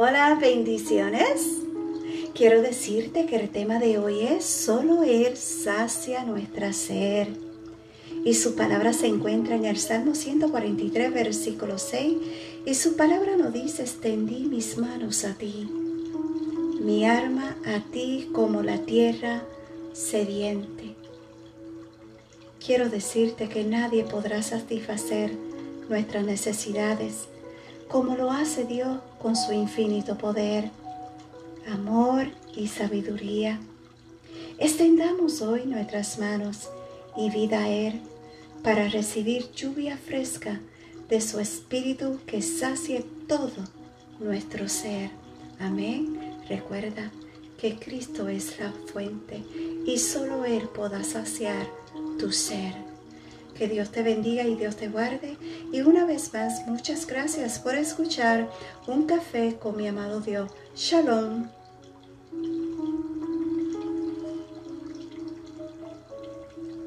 Hola, bendiciones. Quiero decirte que el tema de hoy es solo Él sacia nuestra ser. Y su palabra se encuentra en el Salmo 143, versículo 6. Y su palabra nos dice, extendí mis manos a ti. Mi arma a ti como la tierra sediente. Quiero decirte que nadie podrá satisfacer nuestras necesidades como lo hace Dios con su infinito poder, amor y sabiduría. Extendamos hoy nuestras manos y vida a Él para recibir lluvia fresca de su Espíritu que sacie todo nuestro ser. Amén. Recuerda que Cristo es la fuente y solo Él podrá saciar tu ser. Que Dios te bendiga y Dios te guarde. Y una vez más, muchas gracias por escuchar Un Café con mi amado Dios. Shalom.